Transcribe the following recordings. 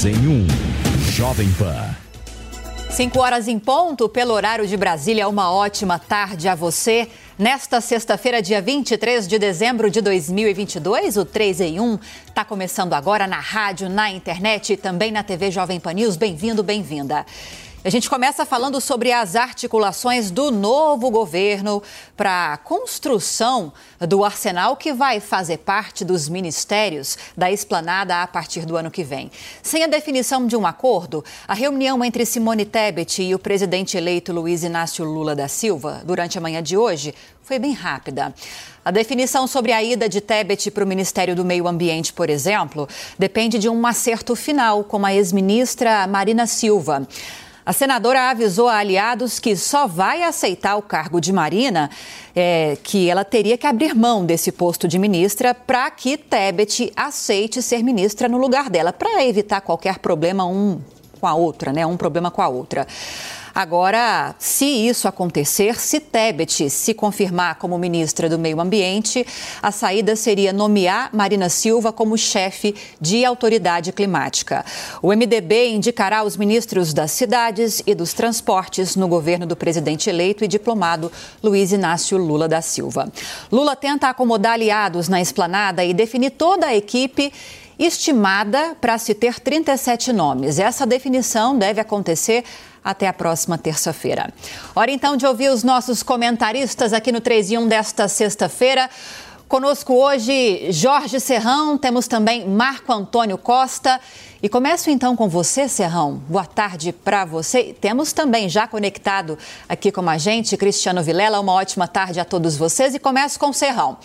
Três em um. Jovem Pan. 5 horas em ponto, pelo horário de Brasília. Uma ótima tarde a você. Nesta sexta-feira, dia 23 de dezembro de 2022, o 3 em 1 está começando agora na rádio, na internet e também na TV Jovem Pan News. Bem-vindo, bem-vinda. A gente começa falando sobre as articulações do novo governo para a construção do arsenal que vai fazer parte dos ministérios da esplanada a partir do ano que vem. Sem a definição de um acordo, a reunião entre Simone Tebet e o presidente eleito Luiz Inácio Lula da Silva, durante a manhã de hoje, foi bem rápida. A definição sobre a ida de Tebet para o Ministério do Meio Ambiente, por exemplo, depende de um acerto final com a ex-ministra Marina Silva. A senadora avisou a aliados que só vai aceitar o cargo de Marina, é, que ela teria que abrir mão desse posto de ministra para que Tebet aceite ser ministra no lugar dela, para evitar qualquer problema um com a outra, né? Um problema com a outra. Agora, se isso acontecer, se Tebet se confirmar como ministra do Meio Ambiente, a saída seria nomear Marina Silva como chefe de autoridade climática. O MDB indicará os ministros das cidades e dos transportes no governo do presidente eleito e diplomado Luiz Inácio Lula da Silva. Lula tenta acomodar aliados na esplanada e definir toda a equipe estimada para se ter 37 nomes. Essa definição deve acontecer até a próxima terça-feira. Hora então de ouvir os nossos comentaristas aqui no 3 e 1 desta sexta-feira. Conosco hoje Jorge Serrão, temos também Marco Antônio Costa. E começo então com você, Serrão. Boa tarde para você. Temos também já conectado aqui com a gente Cristiano Vilela. Uma ótima tarde a todos vocês e começo com o Serrão.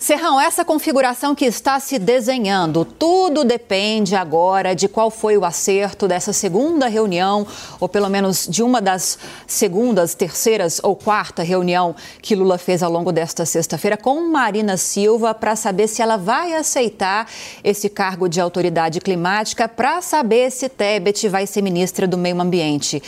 Serrão, essa configuração que está se desenhando, tudo depende agora de qual foi o acerto dessa segunda reunião, ou pelo menos de uma das segundas, terceiras ou quarta reunião que Lula fez ao longo desta sexta-feira com Marina Silva, para saber se ela vai aceitar esse cargo de autoridade climática, para saber se Tebet vai ser ministra do Meio Ambiente.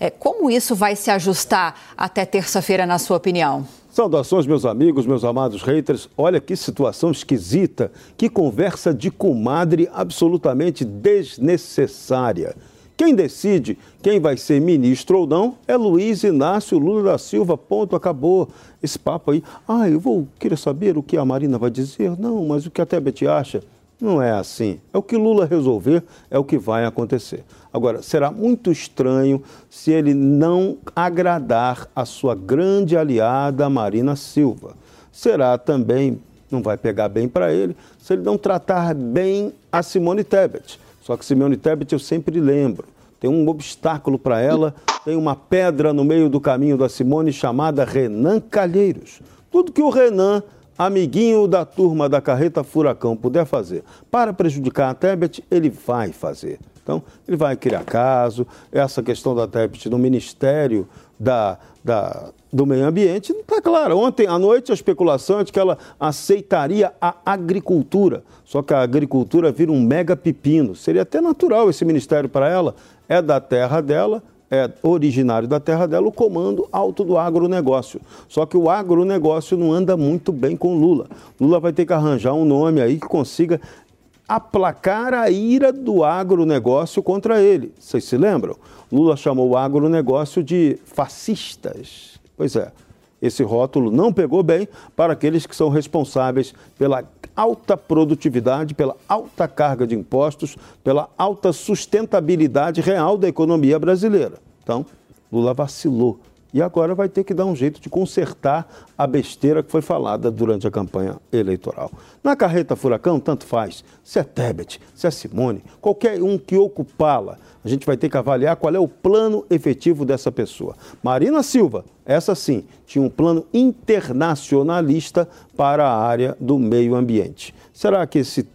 É, como isso vai se ajustar até terça-feira, na sua opinião? Saudações, meus amigos, meus amados haters. Olha que situação esquisita, que conversa de comadre absolutamente desnecessária. Quem decide quem vai ser ministro ou não é Luiz Inácio Lula da Silva. Ponto, acabou. Esse papo aí. Ah, eu vou querer saber o que a Marina vai dizer. Não, mas o que a Tebet acha. Não é assim. É o que Lula resolver, é o que vai acontecer. Agora, será muito estranho se ele não agradar a sua grande aliada, Marina Silva. Será também, não vai pegar bem para ele, se ele não tratar bem a Simone Tebet. Só que Simone Tebet eu sempre lembro, tem um obstáculo para ela, tem uma pedra no meio do caminho da Simone chamada Renan Calheiros. Tudo que o Renan amiguinho da turma da carreta Furacão puder fazer para prejudicar a Tebet, ele vai fazer. Então, ele vai criar caso. Essa questão da Tebet no Ministério da, da, do Meio Ambiente está claro. Ontem à noite a especulação é de que ela aceitaria a agricultura. Só que a agricultura vira um mega pepino. Seria até natural esse ministério para ela. É da terra dela, é originário da terra dela, o comando alto do agronegócio. Só que o agronegócio não anda muito bem com Lula. Lula vai ter que arranjar um nome aí que consiga aplacar a ira do agronegócio contra ele. Vocês se lembram? Lula chamou o agronegócio de fascistas. Pois é, esse rótulo não pegou bem para aqueles que são responsáveis pela alta produtividade, pela alta carga de impostos, pela alta sustentabilidade real da economia brasileira. Então, Lula vacilou e agora vai ter que dar um jeito de consertar a besteira que foi falada durante a campanha eleitoral. Na carreta Furacão, tanto faz, se é Tebet, se é Simone, qualquer um que ocupá-la, a gente vai ter que avaliar qual é o plano efetivo dessa pessoa. Marina Silva, essa sim, tinha um plano internacionalista para a área do meio ambiente. Será que esse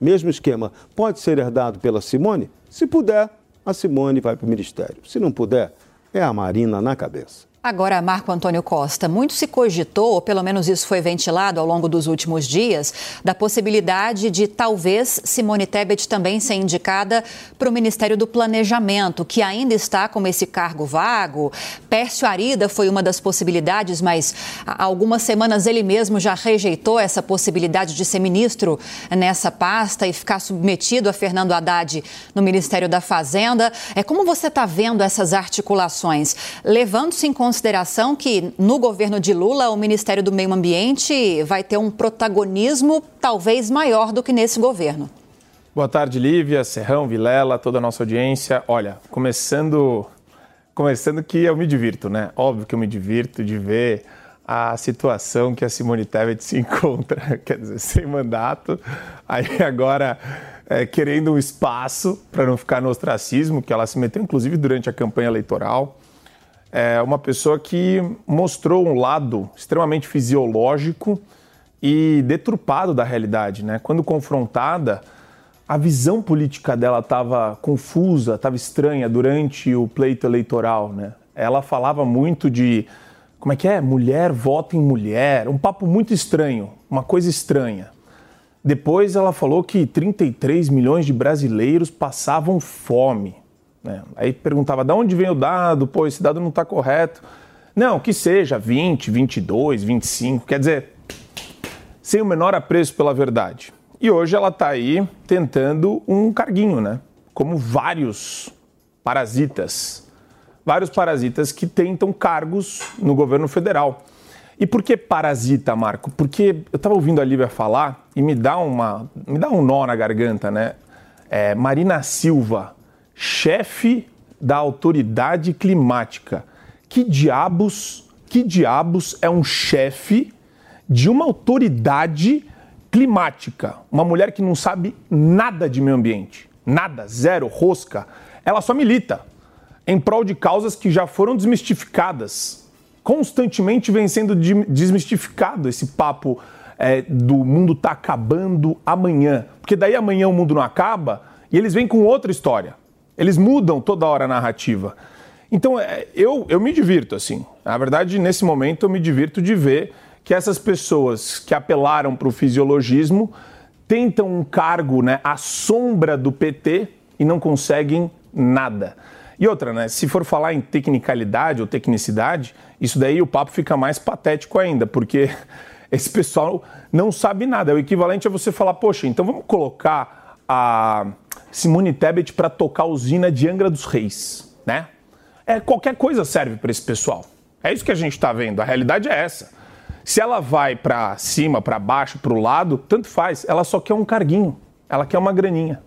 mesmo esquema pode ser herdado pela Simone? Se puder, a Simone vai para o ministério. Se não puder, é a Marina na cabeça. Agora, Marco Antônio Costa, muito se cogitou, ou pelo menos isso foi ventilado ao longo dos últimos dias, da possibilidade de talvez Simone Tebet também ser indicada para o Ministério do Planejamento, que ainda está com esse cargo vago. Pércio Arida foi uma das possibilidades, mas há algumas semanas ele mesmo já rejeitou essa possibilidade de ser ministro nessa pasta e ficar submetido a Fernando Haddad no Ministério da Fazenda. É como você está vendo essas articulações, levando-se em consideração consideração que no governo de Lula o Ministério do Meio Ambiente vai ter um protagonismo talvez maior do que nesse governo. Boa tarde, Lívia, Serrão, Vilela, toda a nossa audiência. Olha, começando, começando que eu me divirto, né? Óbvio que eu me divirto de ver a situação que a Simone Tebet se encontra, quer dizer, sem mandato, aí agora é, querendo um espaço para não ficar no ostracismo, que ela se meteu inclusive durante a campanha eleitoral é uma pessoa que mostrou um lado extremamente fisiológico e deturpado da realidade. Né? Quando confrontada, a visão política dela estava confusa, estava estranha durante o pleito eleitoral. Né? Ela falava muito de como é que é? Mulher vota em mulher, um papo muito estranho, uma coisa estranha. Depois ela falou que 33 milhões de brasileiros passavam fome. Né? Aí perguntava, de onde vem o dado? Pô, esse dado não está correto. Não, que seja 20, 22, 25, quer dizer, sem o menor apreço pela verdade. E hoje ela está aí tentando um carguinho, né? Como vários parasitas. Vários parasitas que tentam cargos no governo federal. E por que parasita, Marco? Porque eu estava ouvindo a Lívia falar e me dá, uma, me dá um nó na garganta, né? É, Marina Silva, chefe da autoridade climática. Que diabos, que diabos é um chefe de uma autoridade climática? Uma mulher que não sabe nada de meio ambiente, nada, zero, rosca. Ela só milita em prol de causas que já foram desmistificadas. Constantemente vem sendo desmistificado esse papo é, do mundo tá acabando amanhã. Porque daí amanhã o mundo não acaba e eles vêm com outra história. Eles mudam toda hora a narrativa. Então, é, eu, eu me divirto, assim. Na verdade, nesse momento, eu me divirto de ver que essas pessoas que apelaram para o fisiologismo tentam um cargo né, à sombra do PT e não conseguem nada. E outra, né? Se for falar em tecnicalidade ou tecnicidade, isso daí o papo fica mais patético ainda, porque esse pessoal não sabe nada. É o equivalente a você falar, poxa, então vamos colocar a Simone Tebet para tocar a usina de Angra dos Reis, né? É, qualquer coisa serve para esse pessoal. É isso que a gente está vendo. A realidade é essa. Se ela vai para cima, para baixo, para o lado, tanto faz. Ela só quer um carguinho. Ela quer uma graninha.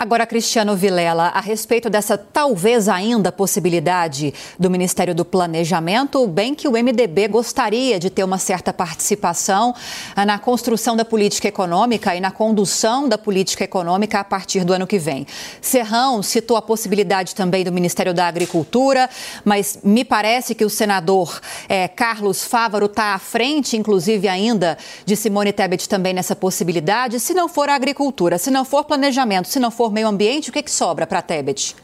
Agora, Cristiano Vilela, a respeito dessa talvez ainda possibilidade do Ministério do Planejamento, bem que o MDB gostaria de ter uma certa participação ah, na construção da política econômica e na condução da política econômica a partir do ano que vem. Serrão citou a possibilidade também do Ministério da Agricultura, mas me parece que o senador é, Carlos Fávaro está à frente, inclusive ainda, de Simone Tebet também nessa possibilidade. Se não for a agricultura, se não for planejamento, se não for meio ambiente, o que, que sobra para a Tebet?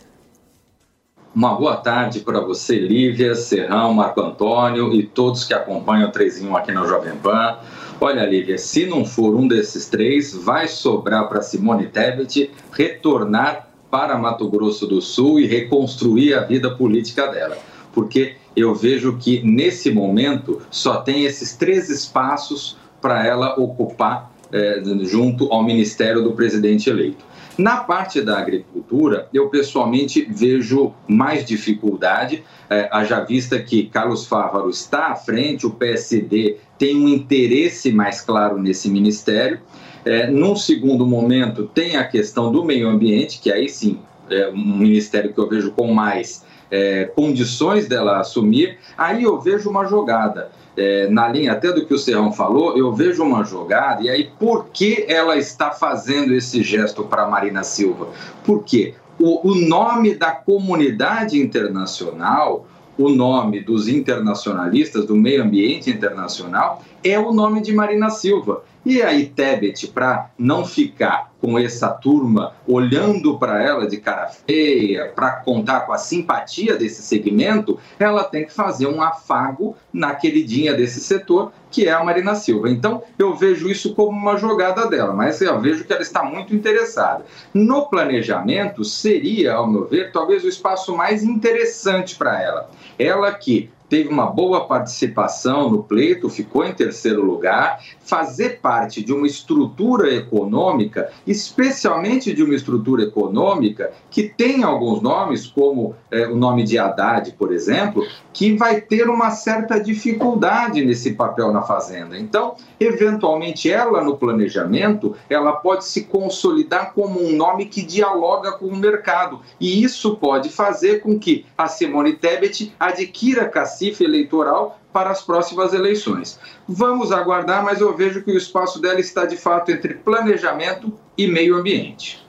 Uma boa tarde para você, Lívia, Serrão, Marco Antônio e todos que acompanham o 3 em 1 aqui no Jovem Pan. Olha, Lívia, se não for um desses três, vai sobrar para Simone Tebet retornar para Mato Grosso do Sul e reconstruir a vida política dela. Porque eu vejo que nesse momento só tem esses três espaços para ela ocupar é, junto ao ministério do presidente eleito. Na parte da agricultura, eu pessoalmente vejo mais dificuldade, é, haja vista que Carlos Fávaro está à frente, o PSD tem um interesse mais claro nesse ministério. É, num segundo momento, tem a questão do meio ambiente, que aí sim é um ministério que eu vejo com mais é, condições dela assumir. Aí eu vejo uma jogada é, na linha até do que o Serrão falou, eu vejo uma jogada, e aí por que ela está fazendo esse gesto para Marina Silva? Por quê? O, o nome da comunidade internacional, o nome dos internacionalistas, do meio ambiente internacional, é o nome de Marina Silva. E aí, Tebet, para não ficar com essa turma olhando para ela de cara feia, para contar com a simpatia desse segmento, ela tem que fazer um afago na queridinha desse setor, que é a Marina Silva. Então, eu vejo isso como uma jogada dela, mas eu vejo que ela está muito interessada. No planejamento, seria, ao meu ver, talvez o espaço mais interessante para ela. Ela que teve uma boa participação no pleito, ficou em terceiro lugar, fazer parte de uma estrutura econômica, especialmente de uma estrutura econômica que tem alguns nomes, como é, o nome de Haddad, por exemplo, que vai ter uma certa dificuldade nesse papel na Fazenda. Então, eventualmente, ela no planejamento, ela pode se consolidar como um nome que dialoga com o mercado. E isso pode fazer com que a Simone Tebet adquira cacife eleitoral para as próximas eleições. Vamos aguardar, mas eu vejo que o espaço dela está de fato entre planejamento e meio ambiente.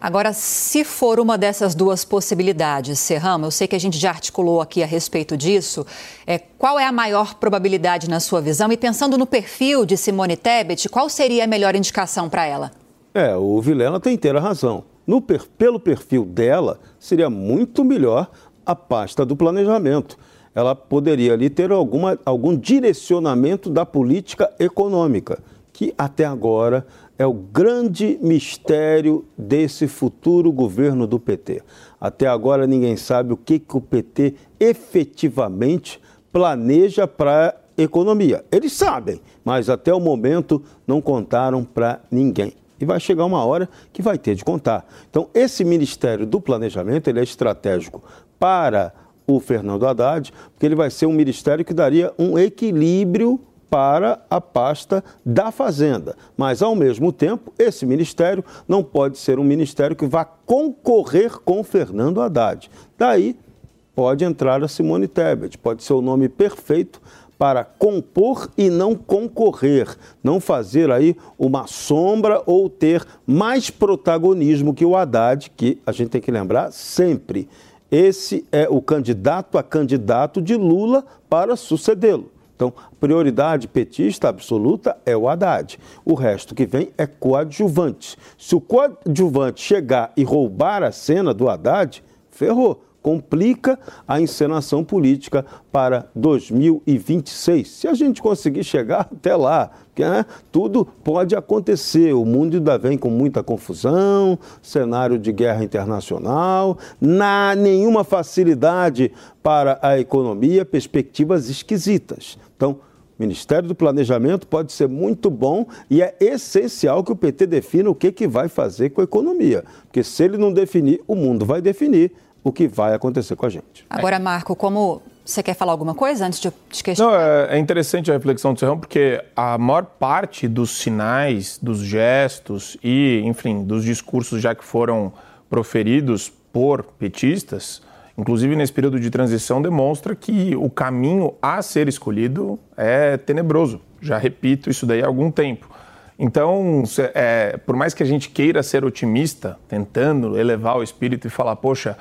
Agora, se for uma dessas duas possibilidades, Serramo, eu sei que a gente já articulou aqui a respeito disso, é, qual é a maior probabilidade na sua visão? E pensando no perfil de Simone Tebet, qual seria a melhor indicação para ela? É, o Vilela tem inteira razão. No, pelo perfil dela, seria muito melhor a pasta do planejamento. Ela poderia ali ter alguma, algum direcionamento da política econômica, que até agora é o grande mistério desse futuro governo do PT. Até agora ninguém sabe o que, que o PT efetivamente planeja para a economia. Eles sabem, mas até o momento não contaram para ninguém. E vai chegar uma hora que vai ter de contar. Então, esse Ministério do Planejamento ele é estratégico para o Fernando Haddad, porque ele vai ser um ministério que daria um equilíbrio para a pasta da Fazenda. Mas, ao mesmo tempo, esse ministério não pode ser um ministério que vá concorrer com Fernando Haddad. Daí pode entrar a Simone Tebet, pode ser o nome perfeito para compor e não concorrer, não fazer aí uma sombra ou ter mais protagonismo que o Haddad, que a gente tem que lembrar sempre. Esse é o candidato a candidato de Lula para sucedê-lo. Então, prioridade petista absoluta é o Haddad. O resto que vem é coadjuvante. Se o coadjuvante chegar e roubar a cena do Haddad, ferrou complica a encenação política para 2026. Se a gente conseguir chegar até lá, né, tudo pode acontecer. O mundo ainda vem com muita confusão, cenário de guerra internacional, na, nenhuma facilidade para a economia, perspectivas esquisitas. Então, Ministério do Planejamento pode ser muito bom e é essencial que o PT defina o que, que vai fazer com a economia. Porque se ele não definir, o mundo vai definir o que vai acontecer com a gente. Agora, Marco, como você quer falar alguma coisa antes de te questionar? Não, é, é interessante a reflexão do Serrão, porque a maior parte dos sinais, dos gestos e, enfim, dos discursos já que foram proferidos por petistas, inclusive nesse período de transição, demonstra que o caminho a ser escolhido é tenebroso. Já repito isso daí há algum tempo. Então, é, por mais que a gente queira ser otimista, tentando elevar o espírito e falar, poxa,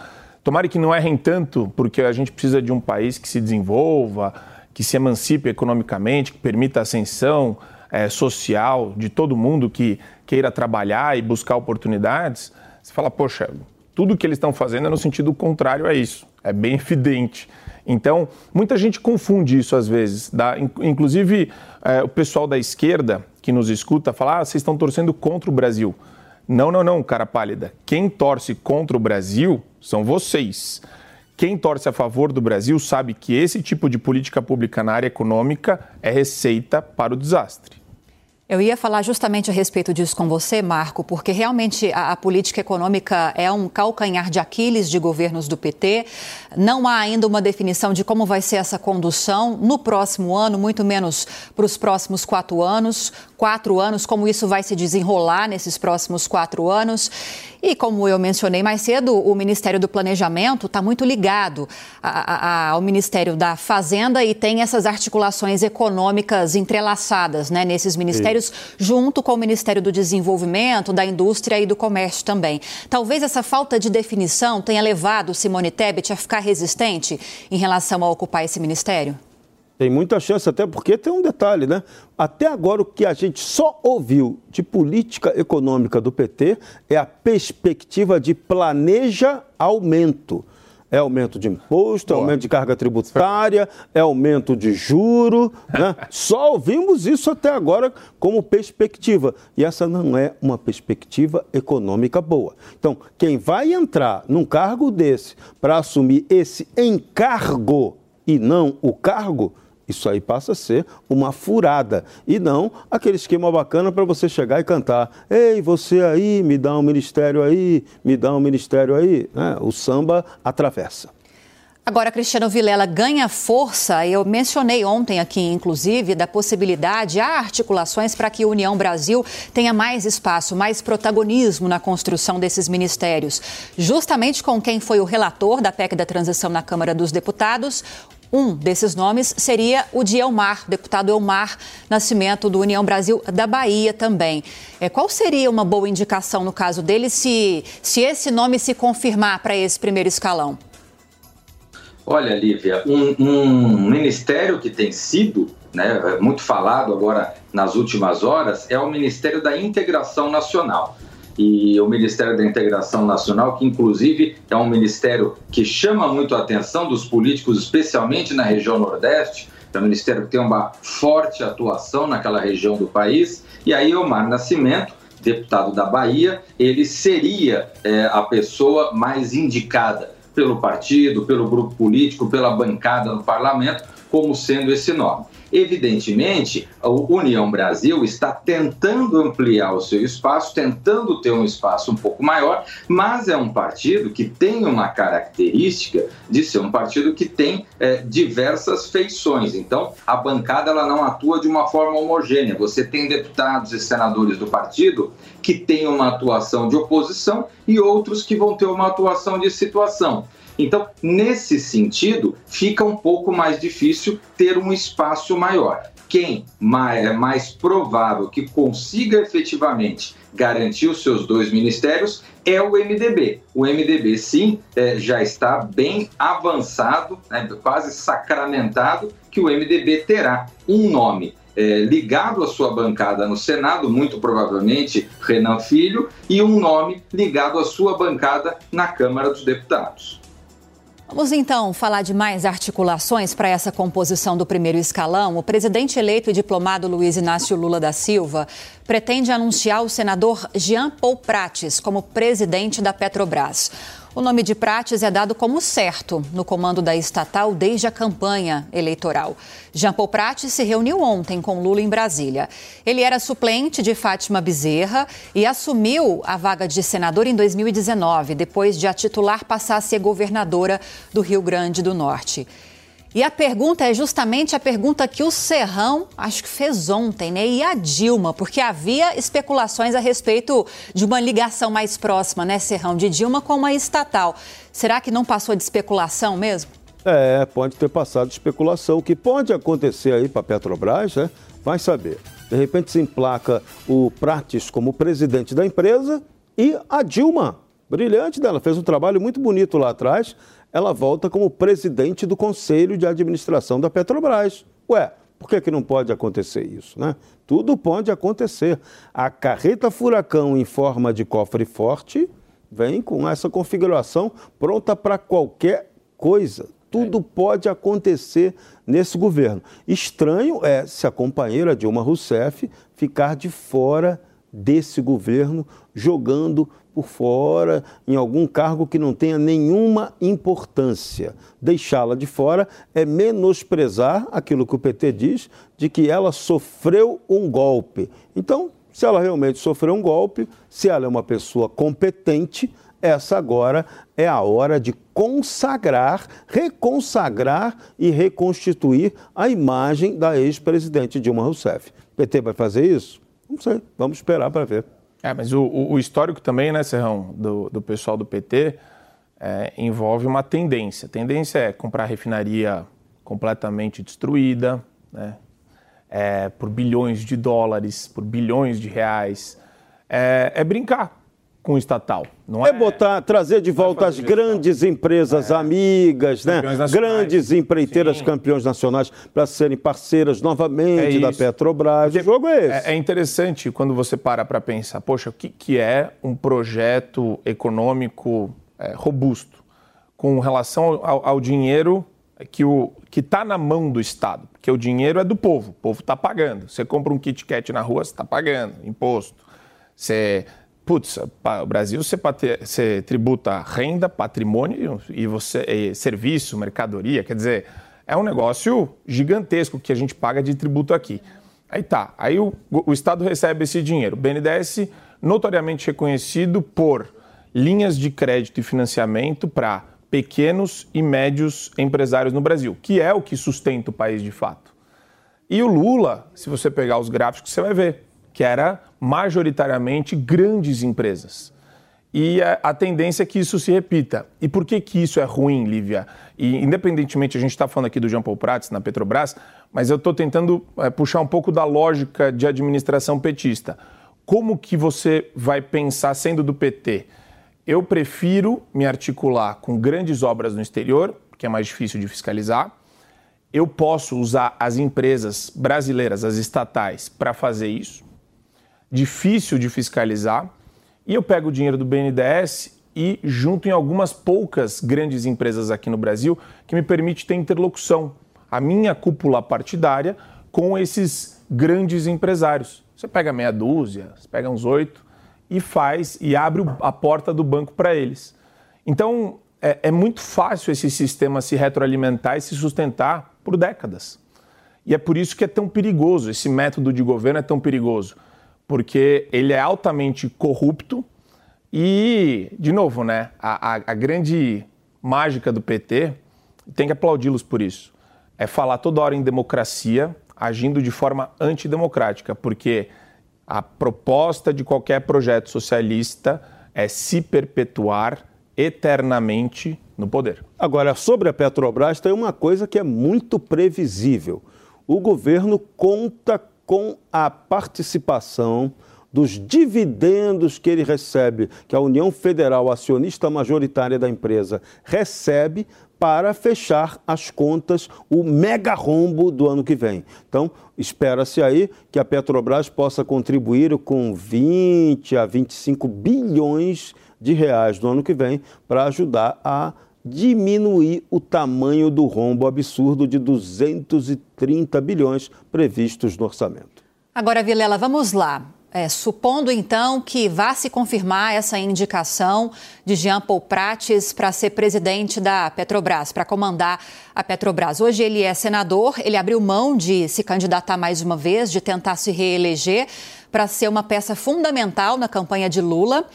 Tomara que não errem tanto, porque a gente precisa de um país que se desenvolva, que se emancipe economicamente, que permita a ascensão é, social de todo mundo que queira trabalhar e buscar oportunidades. Você fala, poxa, tudo que eles estão fazendo é no sentido contrário a isso. É bem evidente. Então, muita gente confunde isso às vezes. Inclusive, é, o pessoal da esquerda que nos escuta fala: ah, vocês estão torcendo contra o Brasil. Não, não, não, cara pálida. Quem torce contra o Brasil são vocês. Quem torce a favor do Brasil sabe que esse tipo de política pública na área econômica é receita para o desastre. Eu ia falar justamente a respeito disso com você, Marco, porque realmente a, a, política econômica é um calcanhar de Aquiles de governos do PT. Não há ainda uma definição de como vai ser essa condução no próximo ano, muito menos para os próximos quatro anos. Quatro anos, como isso vai se desenrolar nesses próximos quatro anos. E como eu mencionei mais cedo, o Ministério do Planejamento está muito ligado a, a, ao Ministério da Fazenda e tem essas articulações econômicas entrelaçadas né, nesses ministérios, Sim. junto com o Ministério do Desenvolvimento, da Indústria e do Comércio também. Talvez essa falta de definição tenha levado Simone Tebet a ficar resistente em relação a ocupar esse ministério? Tem muita chance, até porque tem um detalhe, né? Até agora, o que a gente só ouviu de política econômica do PT é a perspectiva de planeja aumento. É aumento de imposto, é aumento de carga tributária, é aumento de juro. Né? Só ouvimos isso até agora como perspectiva. E essa não é uma perspectiva econômica boa. Então, quem vai entrar num cargo desse para assumir esse encargo e não o cargo, isso aí passa a ser uma furada e não aquele esquema bacana para você chegar e cantar: Ei, você aí, me dá um ministério aí, me dá um ministério aí. É, o samba atravessa. Agora, Cristiano Vilela ganha força. Eu mencionei ontem aqui, inclusive, da possibilidade, há articulações para que a União Brasil tenha mais espaço, mais protagonismo na construção desses ministérios. Justamente com quem foi o relator da PEC da transição na Câmara dos Deputados, um desses nomes seria o de Elmar, deputado Elmar Nascimento do União Brasil da Bahia também. É, qual seria uma boa indicação no caso dele se, se esse nome se confirmar para esse primeiro escalão? Olha, Lívia, um, um ministério que tem sido né, muito falado agora nas últimas horas é o Ministério da Integração Nacional e o Ministério da Integração Nacional, que inclusive é um ministério que chama muito a atenção dos políticos, especialmente na região Nordeste. É um ministério que tem uma forte atuação naquela região do país. E aí, Omar Nascimento, deputado da Bahia, ele seria é, a pessoa mais indicada pelo partido, pelo grupo político, pela bancada no parlamento, como sendo esse nome. Evidentemente, a União Brasil está tentando ampliar o seu espaço, tentando ter um espaço um pouco maior, mas é um partido que tem uma característica de ser um partido que tem é, diversas feições. Então, a bancada ela não atua de uma forma homogênea. Você tem deputados e senadores do partido que têm uma atuação de oposição e outros que vão ter uma atuação de situação. Então, nesse sentido, fica um pouco mais difícil ter um espaço maior. quem é mais provável que consiga efetivamente garantir os seus dois ministérios é o MDB. O MDB, sim, é, já está bem avançado, né, quase sacramentado, que o MDB terá um nome é, ligado à sua bancada no Senado, muito provavelmente Renan Filho, e um nome ligado à sua bancada na Câmara dos Deputados. Vamos então falar de mais articulações para essa composição do primeiro escalão. O presidente eleito e diplomado Luiz Inácio Lula da Silva pretende anunciar o senador Jean Paul Prates como presidente da Petrobras. O nome de Prates é dado como certo no comando da estatal desde a campanha eleitoral. Jean Paul Prates se reuniu ontem com Lula em Brasília. Ele era suplente de Fátima Bezerra e assumiu a vaga de senador em 2019, depois de a titular passar a ser governadora do Rio Grande do Norte. E a pergunta é justamente a pergunta que o Serrão acho que fez ontem, né? E a Dilma, porque havia especulações a respeito de uma ligação mais próxima, né, Serrão, de Dilma com uma estatal. Será que não passou de especulação mesmo? É, pode ter passado de especulação. O que pode acontecer aí para a Petrobras, né? Vai saber. De repente se emplaca o Prates como presidente da empresa e a Dilma, brilhante dela, fez um trabalho muito bonito lá atrás ela volta como presidente do Conselho de Administração da Petrobras. Ué, por que, que não pode acontecer isso, né? Tudo pode acontecer. A carreta furacão em forma de cofre forte vem com essa configuração pronta para qualquer coisa. Tudo pode acontecer nesse governo. Estranho é se a companheira Dilma Rousseff ficar de fora desse governo, jogando por fora, em algum cargo que não tenha nenhuma importância. Deixá-la de fora é menosprezar aquilo que o PT diz de que ela sofreu um golpe. Então, se ela realmente sofreu um golpe, se ela é uma pessoa competente, essa agora é a hora de consagrar, reconsagrar e reconstituir a imagem da ex-presidente Dilma Rousseff. O PT vai fazer isso? Não sei, vamos esperar para ver. É, mas o, o, histórico também, né, Serrão, do, do pessoal do PT, é, envolve uma tendência. A tendência é comprar refinaria completamente destruída, né, é, por bilhões de dólares, por bilhões de reais. É, é brincar com o estatal. Não é, é botar, trazer de volta as grandes empresas é. amigas, né? grandes empreiteiras Sim. campeões nacionais para serem parceiras novamente é da Petrobras. O jogo é esse. É, é interessante quando você para para pensar, poxa, o que, que é um projeto econômico é, robusto com relação ao, ao dinheiro que o que está na mão do Estado, porque o dinheiro é do povo, o povo está pagando. Você compra um Kit Kat na rua, você está pagando imposto. Você putz, o Brasil você, você tributa renda, patrimônio e você e serviço, mercadoria, quer dizer, é um negócio gigantesco que a gente paga de tributo aqui. Aí tá, aí o, o Estado recebe esse dinheiro. O BNDES notoriamente reconhecido por linhas de crédito e financiamento para pequenos e médios empresários no Brasil, que é o que sustenta o país de fato. E o Lula, se você pegar os gráficos, você vai ver que era majoritariamente grandes empresas. E a, a, tendência é que isso se repita. E por que, que isso é ruim, Lívia? E independentemente, a gente está falando aqui do Jean Paul Prats na Petrobras, mas eu estou tentando é, puxar um pouco da lógica de administração petista. Como que você vai pensar sendo do PT? Eu prefiro me articular com grandes obras no exterior, que é mais difícil de fiscalizar. Eu posso usar as empresas brasileiras, as estatais, para fazer isso difícil de fiscalizar, e eu pego o dinheiro do BNDES e junto em algumas poucas grandes empresas aqui no Brasil que me permite ter interlocução, a minha cúpula partidária com esses grandes empresários. Você pega meia dúzia, você pega uns oito e faz e abre a porta do banco para eles. Então é, é muito fácil esse sistema se retroalimentar e se sustentar por décadas. E é por isso que é tão perigoso, esse método de governo é tão perigoso porque ele é altamente corrupto e, de novo, né, a, a, a grande mágica do PT, tem que aplaudi-los por isso, é falar toda hora em democracia, agindo de forma antidemocrática, porque a proposta de qualquer projeto socialista é se perpetuar eternamente no poder. Agora, sobre a Petrobras, tem uma coisa que é muito previsível. o governo conta com a participação dos dividendos que ele recebe, que a União Federal, acionista majoritária da empresa, recebe para fechar as contas, o mega rombo do ano que vem. Então, espera-se aí que a Petrobras possa contribuir com 20 a 25 bilhões de reais no ano que vem para ajudar a diminuir o tamanho do rombo absurdo de 230 bilhões previstos no orçamento. Agora, Vilela, vamos lá. É, supondo então que vá se confirmar essa indicação de Jean Paul Prates para ser presidente da Petrobras, para comandar a Petrobras. Hoje ele é senador, ele abriu mão de se candidatar mais uma vez, de tentar se reeleger para ser uma peça fundamental na campanha de Lula.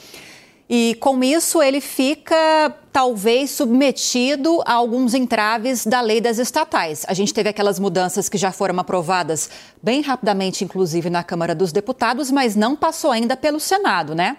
E com isso ele fica talvez submetido a alguns entraves da lei das estatais. A gente teve aquelas mudanças que já foram aprovadas bem rapidamente, inclusive na Câmara dos Deputados, mas não passou ainda pelo Senado, né?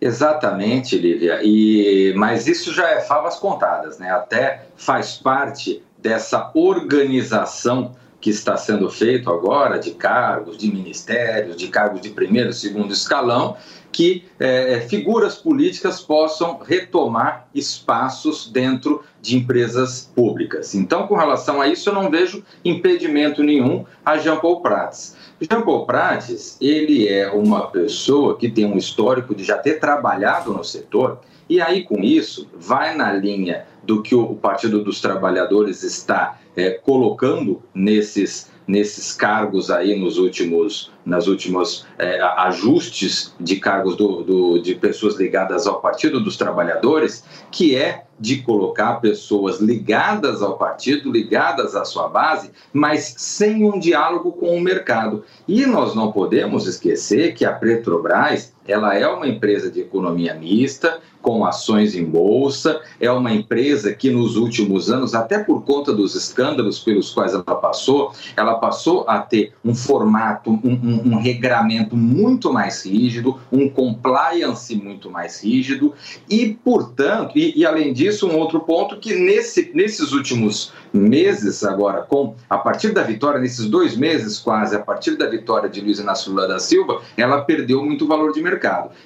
Exatamente, Lívia. E mas isso já é favas contadas, né? Até faz parte dessa organização que está sendo feito agora de cargos, de ministérios, de cargos de primeiro, segundo escalão, que é, é, figuras políticas possam retomar espaços dentro de empresas públicas. Então, com relação a isso, eu não vejo impedimento nenhum a Jean Paul Prats. Jean Paul Prats, ele é uma pessoa que tem um histórico de já ter trabalhado no setor, e aí, com isso, vai na linha do que o Partido dos Trabalhadores está é, colocando nesses nesses cargos aí nos últimos, nas últimos é, ajustes de cargos do, do, de pessoas ligadas ao Partido dos Trabalhadores, que é de colocar pessoas ligadas ao partido, ligadas à sua base, mas sem um diálogo com o mercado. E nós não podemos esquecer que a Petrobras ela é uma empresa de economia mista, com ações em bolsa, é uma empresa que nos últimos anos, até por conta dos escândalos pelos quais ela passou, ela passou a ter um formato, um, um, um regramento muito mais rígido, um compliance muito mais rígido, e, portanto, e, e além disso, um outro ponto que nesse, nesses últimos meses agora, com a partir da vitória, nesses dois meses quase, a partir da vitória de Luiz Inácio Lula da Silva, ela perdeu muito valor de mercado.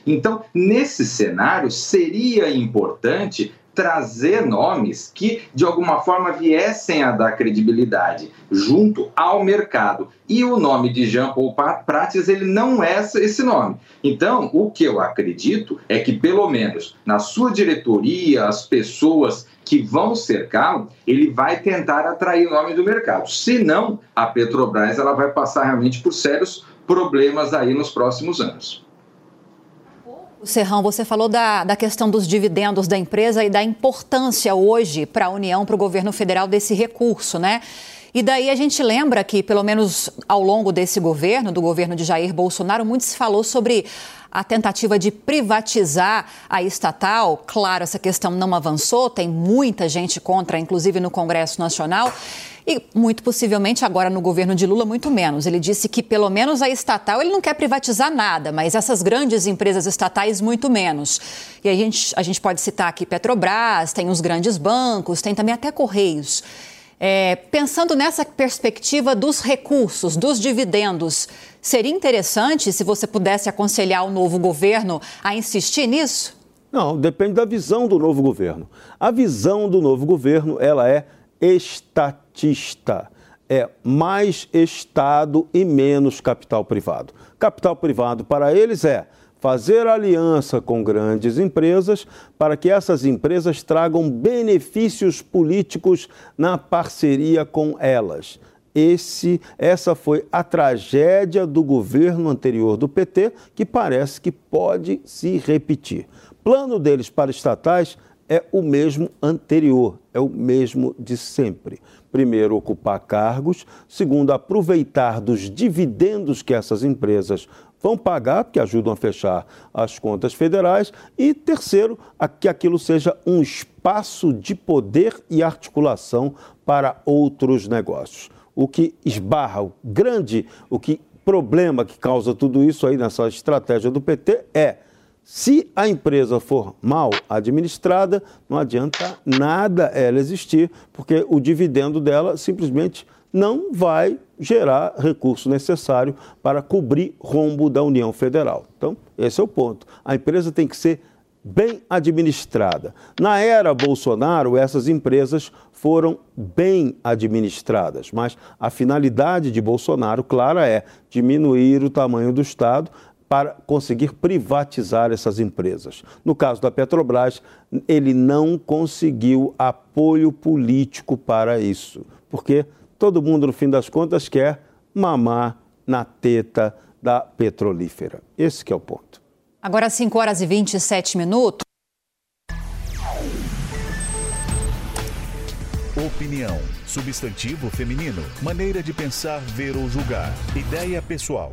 Então, nesse cenário, seria seria importante trazer nomes que de alguma forma viessem a dar credibilidade junto ao mercado. E o nome de Jean Paul Prates ele não é esse nome. Então, o que eu acredito é que pelo menos na sua diretoria, as pessoas que vão cercá-lo, ele vai tentar atrair o nome do mercado. Se não, a Petrobras ela vai passar realmente por sérios problemas aí nos próximos anos. Serrão, você falou da, da questão dos dividendos da empresa e da importância hoje para a União, para o governo federal desse recurso, né? E daí a gente lembra que, pelo menos ao longo desse governo, do governo de Jair Bolsonaro, muito se falou sobre a tentativa de privatizar a estatal. Claro, essa questão não avançou, tem muita gente contra, inclusive no Congresso Nacional. E muito possivelmente agora no governo de Lula, muito menos. Ele disse que pelo menos a estatal ele não quer privatizar nada, mas essas grandes empresas estatais, muito menos. E a gente, a gente pode citar aqui Petrobras, tem os grandes bancos, tem também até Correios. É, pensando nessa perspectiva dos recursos, dos dividendos, seria interessante se você pudesse aconselhar o novo governo a insistir nisso? Não, depende da visão do novo governo. A visão do novo governo, ela é estatista. É mais Estado e menos capital privado. Capital privado para eles é fazer aliança com grandes empresas para que essas empresas tragam benefícios políticos na parceria com elas. Esse, essa foi a tragédia do governo anterior do PT, que parece que pode se repetir. Plano deles para estatais é o mesmo anterior, é o mesmo de sempre. Primeiro, ocupar cargos. Segundo, aproveitar dos dividendos que essas empresas vão pagar, porque ajudam a fechar as contas federais. E terceiro, que aquilo seja um espaço de poder e articulação para outros negócios. O que esbarra, o grande, o que problema que causa tudo isso aí nessa estratégia do PT é se a empresa for mal administrada, não adianta nada ela existir, porque o dividendo dela simplesmente não vai gerar recurso necessário para cobrir rombo da União Federal. Então, esse é o ponto. A empresa tem que ser bem administrada. Na era Bolsonaro, essas empresas foram bem administradas, mas a finalidade de Bolsonaro, clara, é diminuir o tamanho do Estado para conseguir privatizar essas empresas. No caso da Petrobras, ele não conseguiu apoio político para isso, porque todo mundo, no fim das contas, quer mamar na teta da petrolífera. Esse é o ponto. Agora, 5 horas e 27 minutos. Opinião. Substantivo feminino. Maneira de pensar, ver ou julgar. Ideia pessoal.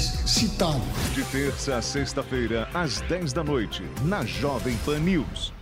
citado de terça a sexta-feira, às 10 da noite, na Jovem Pan News.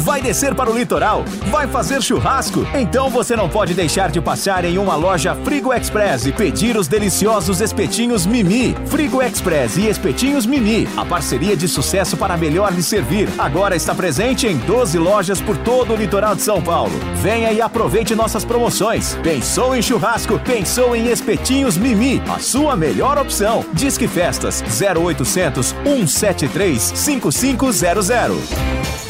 Vai descer para o litoral? Vai fazer churrasco? Então você não pode deixar de passar em uma loja Frigo Express e pedir os deliciosos espetinhos Mimi. Frigo Express e espetinhos Mimi, a parceria de sucesso para melhor lhe servir. Agora está presente em 12 lojas por todo o litoral de São Paulo. Venha e aproveite nossas promoções. Pensou em churrasco? Pensou em espetinhos Mimi, a sua melhor opção. Disque Festas 0800 173 5500.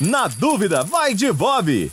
na dúvida, vai de Bob.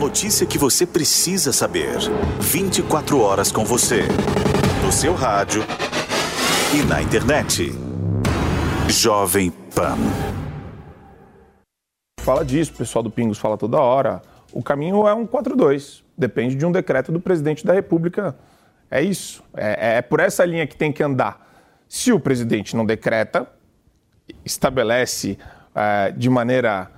Notícia que você precisa saber. 24 horas com você. No seu rádio e na internet. Jovem Pan. Fala disso, o pessoal do Pingos fala toda hora. O caminho é um 4-2. Depende de um decreto do presidente da República. É isso. É, é por essa linha que tem que andar. Se o presidente não decreta, estabelece é, de maneira.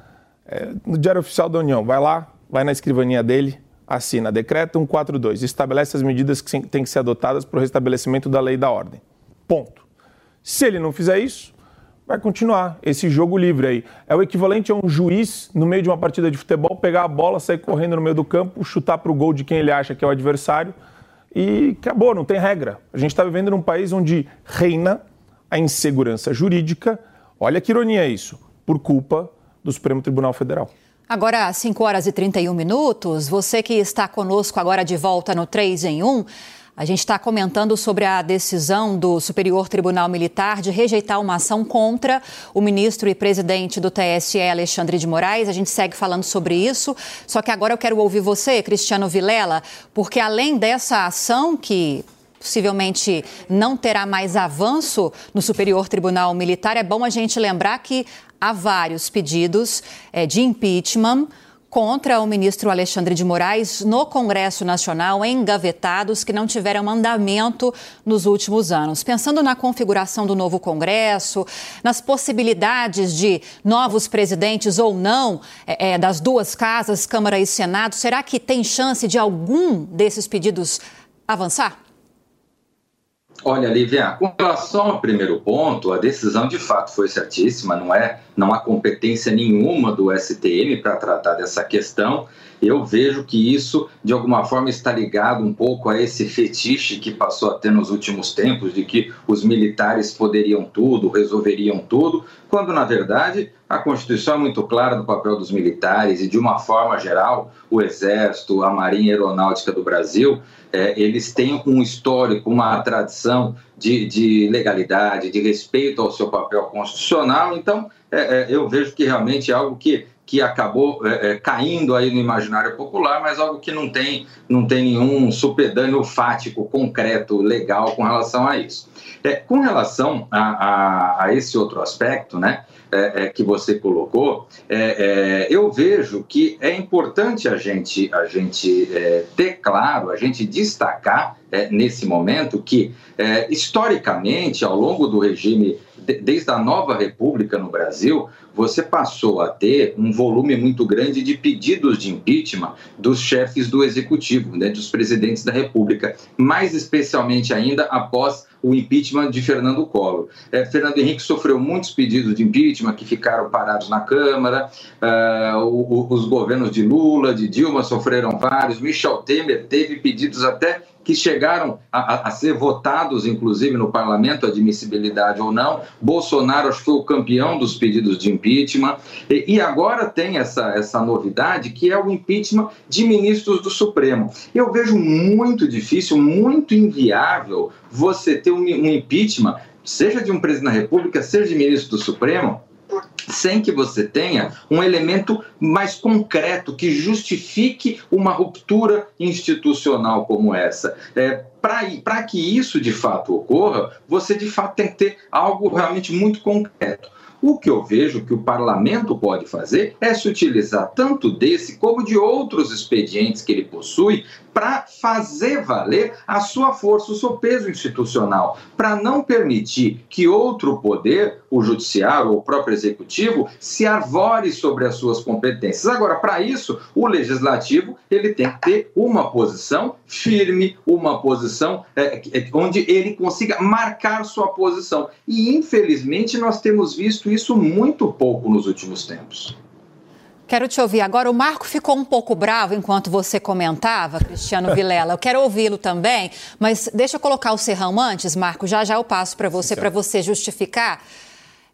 É, no Diário Oficial da União, vai lá, vai na escrivaninha dele, assina decreto 142, estabelece as medidas que têm que ser adotadas para o restabelecimento da lei e da ordem. Ponto. Se ele não fizer isso, vai continuar esse jogo livre aí. É o equivalente a um juiz, no meio de uma partida de futebol, pegar a bola, sair correndo no meio do campo, chutar para o gol de quem ele acha que é o adversário e acabou, não tem regra. A gente está vivendo num país onde reina a insegurança jurídica. Olha que ironia isso, por culpa do Supremo Tribunal Federal. Agora, 5 horas e 31 minutos. Você que está conosco agora de volta no 3 em 1. A gente está comentando sobre a decisão do Superior Tribunal Militar de rejeitar uma ação contra o ministro e presidente do TSE, Alexandre de Moraes. A gente segue falando sobre isso. Só que agora eu quero ouvir você, Cristiano Vilela, porque além dessa ação que possivelmente não terá mais avanço no Superior Tribunal Militar, é bom a gente lembrar que há vários pedidos é, de impeachment contra o ministro Alexandre de Moraes no Congresso Nacional engavetados que não tiveram andamento nos últimos anos. Pensando na configuração do novo Congresso, nas possibilidades de novos presidentes ou não é, é das duas casas, Câmara e Senado, será que tem chance de algum desses pedidos avançar? Olha, Lívia, com relação ao primeiro ponto, a decisão de fato foi certíssima, não é? Não há competência nenhuma do STM para tratar dessa questão. Eu vejo que isso, de alguma forma, está ligado um pouco a esse fetiche que passou a ter nos últimos tempos, de que os militares poderiam tudo, resolveriam tudo, quando, na verdade, a Constituição é muito clara do papel dos militares e, de uma forma geral, o Exército, a Marinha Aeronáutica do Brasil é, eles têm um histórico, uma tradição de, de, legalidade, de respeito ao seu papel constitucional. Então, é, é, eu vejo que realmente é algo que, que acabou é, é, caindo aí no imaginário popular, mas algo que não tem, não tem nenhum supedâneo fático, concreto, legal com relação a isso. É, com relação a, a, a esse outro aspecto, né? É, é, que você colocou, é, é, eu vejo que é importante a gente, a gente é, ter claro, a gente destacar é, nesse momento que, historicamente, ao longo do regime, de, desde a nova república no Brasil, você passou a ter um volume muito grande de pedidos de impeachment dos chefes do executivo, né, dos presidentes da república, mais especialmente ainda após o impeachment de Fernando Collor. É, Fernando Henrique sofreu muitos pedidos de impeachment que ficaram parados na Câmara, uh, o, o, os governos de Lula, de Dilma sofreram vários, Michel Temer teve pedidos até que chegaram a, a, ser votados, inclusive, no parlamento, admissibilidade ou não. Bolsonaro acho que foi o campeão dos pedidos de impeachment. E, e, agora tem essa, essa novidade, que é o impeachment de ministros do Supremo. Eu vejo muito difícil, muito inviável você ter um, um impeachment, seja de um presidente da República, seja de ministro do Supremo, sem que você tenha um elemento mais concreto que justifique uma ruptura institucional como essa. É, Para que isso de fato ocorra, você de fato tem que ter algo realmente muito concreto. O que eu vejo que o parlamento pode fazer é se utilizar tanto desse como de outros expedientes que ele possui para fazer valer a sua força, o seu peso institucional, para não permitir que outro poder, o judiciário ou o próprio executivo, se arvore sobre as suas competências. Agora, para isso, o legislativo ele tem que ter uma posição firme, uma posição é, é, onde ele consiga marcar sua posição. E infelizmente nós temos visto isso muito pouco nos últimos tempos. Quero te ouvir. Agora, o Marco ficou um pouco bravo enquanto você comentava, Cristiano Vilela. Eu quero ouvi-lo também, mas deixa eu colocar o Serrão antes, Marco. Já já eu passo para você, para você justificar.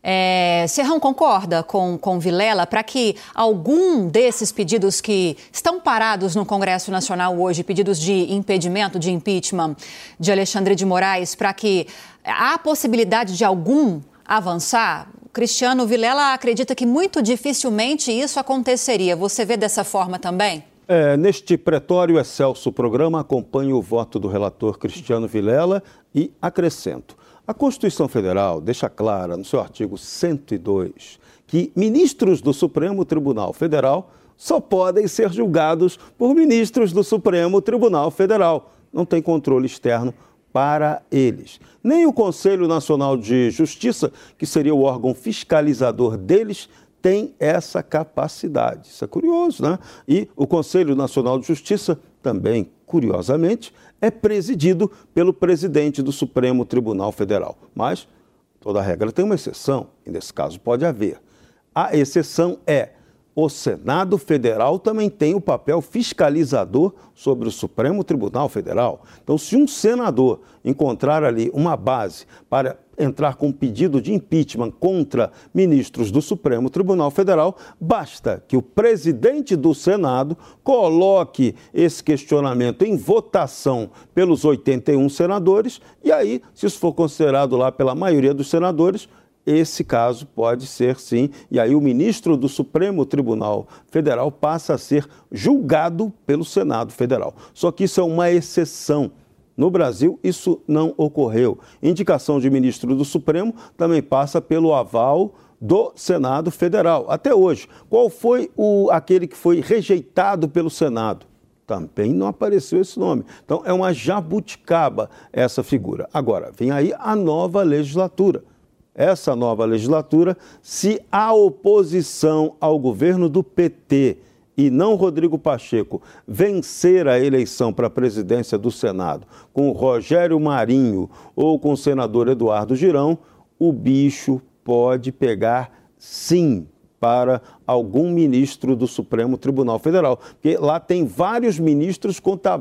É, Serrão concorda com, com Vilela para que algum desses pedidos que estão parados no Congresso Nacional hoje, pedidos de impedimento, de impeachment de Alexandre de Moraes, para que há possibilidade de algum avançar? Cristiano Vilela acredita que muito dificilmente isso aconteceria. Você vê dessa forma também? É, neste pretório excelso programa, acompanho o voto do relator Cristiano Vilela e acrescento. A Constituição Federal deixa clara, no seu artigo 102, que ministros do Supremo Tribunal Federal só podem ser julgados por ministros do Supremo Tribunal Federal. Não tem controle externo para eles. Nem o Conselho Nacional de Justiça, que seria o órgão fiscalizador deles, tem essa capacidade. Isso é curioso, né? E o Conselho Nacional de Justiça também, curiosamente, é presidido pelo presidente do Supremo Tribunal Federal. Mas toda regra tem uma exceção, e nesse caso pode haver. A exceção é o Senado Federal também tem o papel fiscalizador sobre o Supremo Tribunal Federal. Então, se um senador encontrar ali uma base para entrar com pedido de impeachment contra ministros do Supremo Tribunal Federal, basta que o presidente do Senado coloque esse questionamento em votação pelos 81 senadores, e aí, se isso for considerado lá pela maioria dos senadores, esse caso pode ser sim, e aí o ministro do Supremo Tribunal Federal passa a ser julgado pelo Senado Federal. Só que isso é uma exceção. No Brasil, isso não ocorreu. Indicação de ministro do Supremo também passa pelo aval do Senado Federal, até hoje. Qual foi o, aquele que foi rejeitado pelo Senado? Também não apareceu esse nome. Então, é uma jabuticaba essa figura. Agora, vem aí a nova legislatura. Essa nova legislatura, se a oposição ao governo do PT e não Rodrigo Pacheco vencer a eleição para a presidência do Senado com Rogério Marinho ou com o senador Eduardo Girão, o bicho pode pegar sim para algum ministro do Supremo Tribunal Federal, porque lá tem vários ministros contra,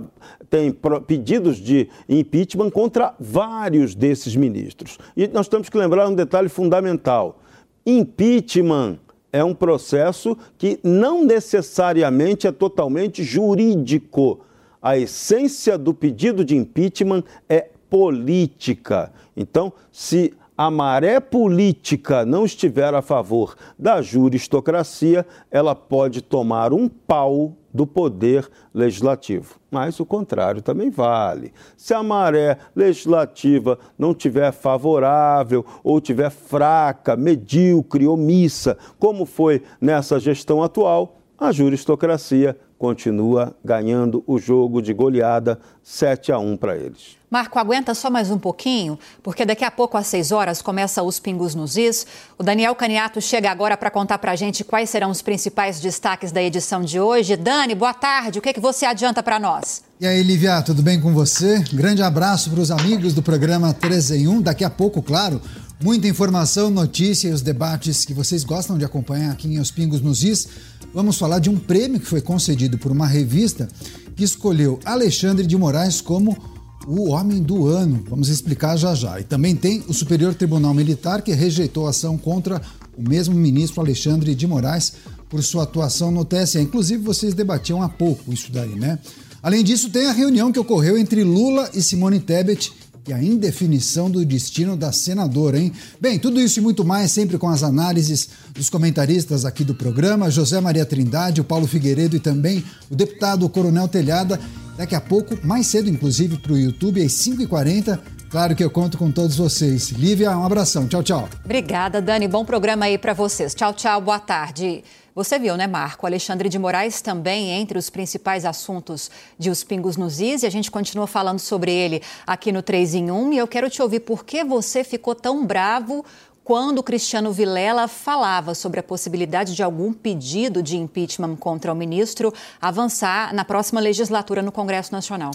tem pedidos de impeachment contra vários desses ministros. E nós temos que lembrar um detalhe fundamental: impeachment é um processo que não necessariamente é totalmente jurídico. A essência do pedido de impeachment é política. Então, se a maré política não estiver a favor da juristocracia, ela pode tomar um pau do poder legislativo. Mas o contrário também vale. Se a maré legislativa não tiver favorável ou tiver fraca, medíocre, omissa, como foi nessa gestão atual, a juristocracia continua ganhando o jogo de goleada 7 a 1 para eles. Marco, aguenta só mais um pouquinho, porque daqui a pouco, às 6 horas, começa os Pingos nos Is. O Daniel Caniato chega agora para contar para a gente quais serão os principais destaques da edição de hoje. Dani, boa tarde. O que, é que você adianta para nós? E aí, Lívia, tudo bem com você? Grande abraço para os amigos do programa 3 em 1. Daqui a pouco, claro, muita informação, notícia e os debates que vocês gostam de acompanhar aqui em Os Pingos nos Is. Vamos falar de um prêmio que foi concedido por uma revista que escolheu Alexandre de Moraes como o homem do ano. Vamos explicar já já. E também tem o Superior Tribunal Militar que rejeitou a ação contra o mesmo ministro Alexandre de Moraes por sua atuação no TSE. Inclusive, vocês debatiam há pouco isso daí, né? Além disso, tem a reunião que ocorreu entre Lula e Simone Tebet e a indefinição do destino da senadora, hein? Bem, tudo isso e muito mais, sempre com as análises dos comentaristas aqui do programa, José Maria Trindade, o Paulo Figueiredo e também o deputado Coronel Telhada. Daqui a pouco, mais cedo, inclusive, para o YouTube, às 5h40. Claro que eu conto com todos vocês. Lívia, um abração. Tchau, tchau. Obrigada, Dani. Bom programa aí para vocês. Tchau, tchau. Boa tarde. Você viu, né, Marco? Alexandre de Moraes também entre os principais assuntos de Os Pingos nos Is. E a gente continua falando sobre ele aqui no 3 em 1. E eu quero te ouvir por que você ficou tão bravo quando Cristiano Vilela falava sobre a possibilidade de algum pedido de impeachment contra o ministro avançar na próxima legislatura no Congresso Nacional.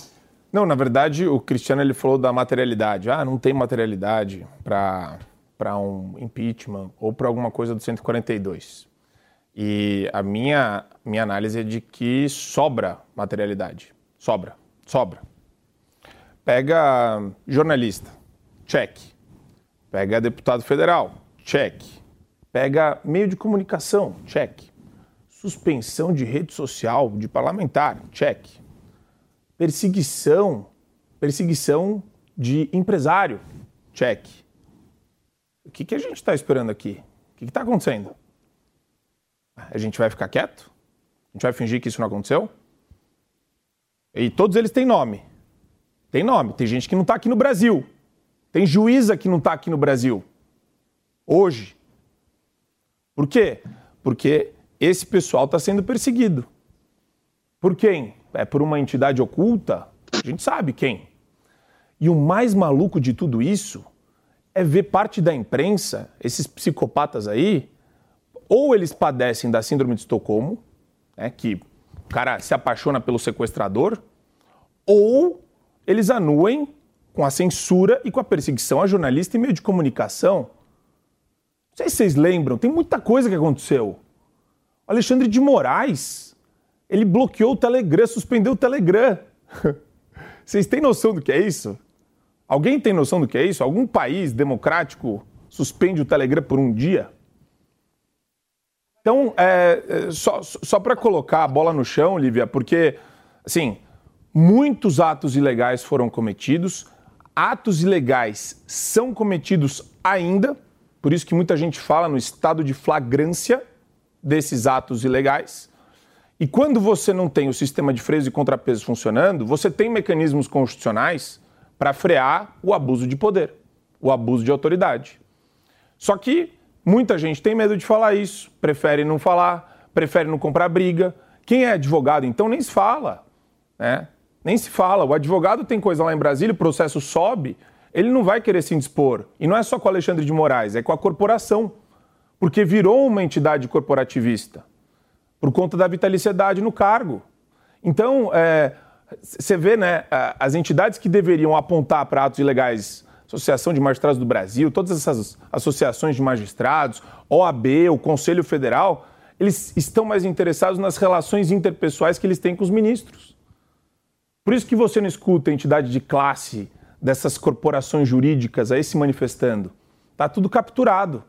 Não, na verdade, o Cristiano ele falou da materialidade. Ah, não tem materialidade para um impeachment ou para alguma coisa do 142. E a minha, minha análise é de que sobra materialidade. Sobra, sobra. Pega jornalista, check. Pega deputado federal, check. Pega meio de comunicação, check. Suspensão de rede social de parlamentar, check. Perseguição, perseguição de empresário, check. O que, que a gente está esperando aqui? O que está acontecendo? A gente vai ficar quieto? A gente vai fingir que isso não aconteceu? E todos eles têm nome. Tem nome. Tem gente que não está aqui no Brasil. Tem juíza que não está aqui no Brasil. Hoje. Por quê? Porque esse pessoal está sendo perseguido. Por quem? É por uma entidade oculta? A gente sabe quem. E o mais maluco de tudo isso é ver parte da imprensa, esses psicopatas aí, ou eles padecem da síndrome de Estocolmo, né, que o cara se apaixona pelo sequestrador, ou eles anuem com a censura e com a perseguição a jornalista e meio de comunicação. Não sei se vocês lembram, tem muita coisa que aconteceu. O Alexandre de Moraes, ele bloqueou o Telegram, suspendeu o Telegram. Vocês têm noção do que é isso? Alguém tem noção do que é isso? Algum país democrático suspende o Telegram por um dia? Então, é, é só, só para colocar a bola no chão, Lívia, porque, assim, muitos atos ilegais foram cometidos, atos ilegais são cometidos ainda, por isso que muita gente fala no estado de flagrância desses atos ilegais. E quando você não tem o sistema de freios e contrapesos funcionando, você tem mecanismos constitucionais para frear o abuso de poder, o abuso de autoridade. Só que Muita gente tem medo de falar isso, prefere não falar, prefere não comprar briga. Quem é advogado, então, nem se fala. Né? Nem se fala. O advogado tem coisa lá em Brasília, o processo sobe, ele não vai querer se indispor. E não é só com o Alexandre de Moraes, é com a corporação. Porque virou uma entidade corporativista. Por conta da vitaliciedade no cargo. Então, você é, vê, né, as entidades que deveriam apontar para atos ilegais Associação de Magistrados do Brasil, todas essas associações de magistrados, OAB, o Conselho Federal, eles estão mais interessados nas relações interpessoais que eles têm com os ministros. Por isso que você não escuta a entidade de classe dessas corporações jurídicas aí se manifestando. Está tudo capturado.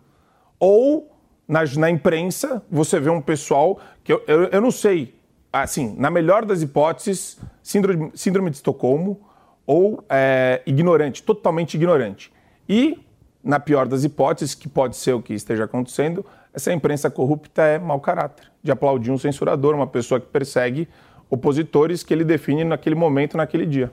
Ou na, na, imprensa você vê um pessoal que eu, eu, eu, não sei, assim, na melhor das hipóteses, síndrome, síndrome de Estocolmo, ou é, ignorante, totalmente ignorante. E, na pior das hipóteses, que pode ser o que esteja acontecendo, essa imprensa corrupta é mau caráter, de aplaudir um censurador, uma pessoa que persegue opositores que ele define naquele momento, naquele dia.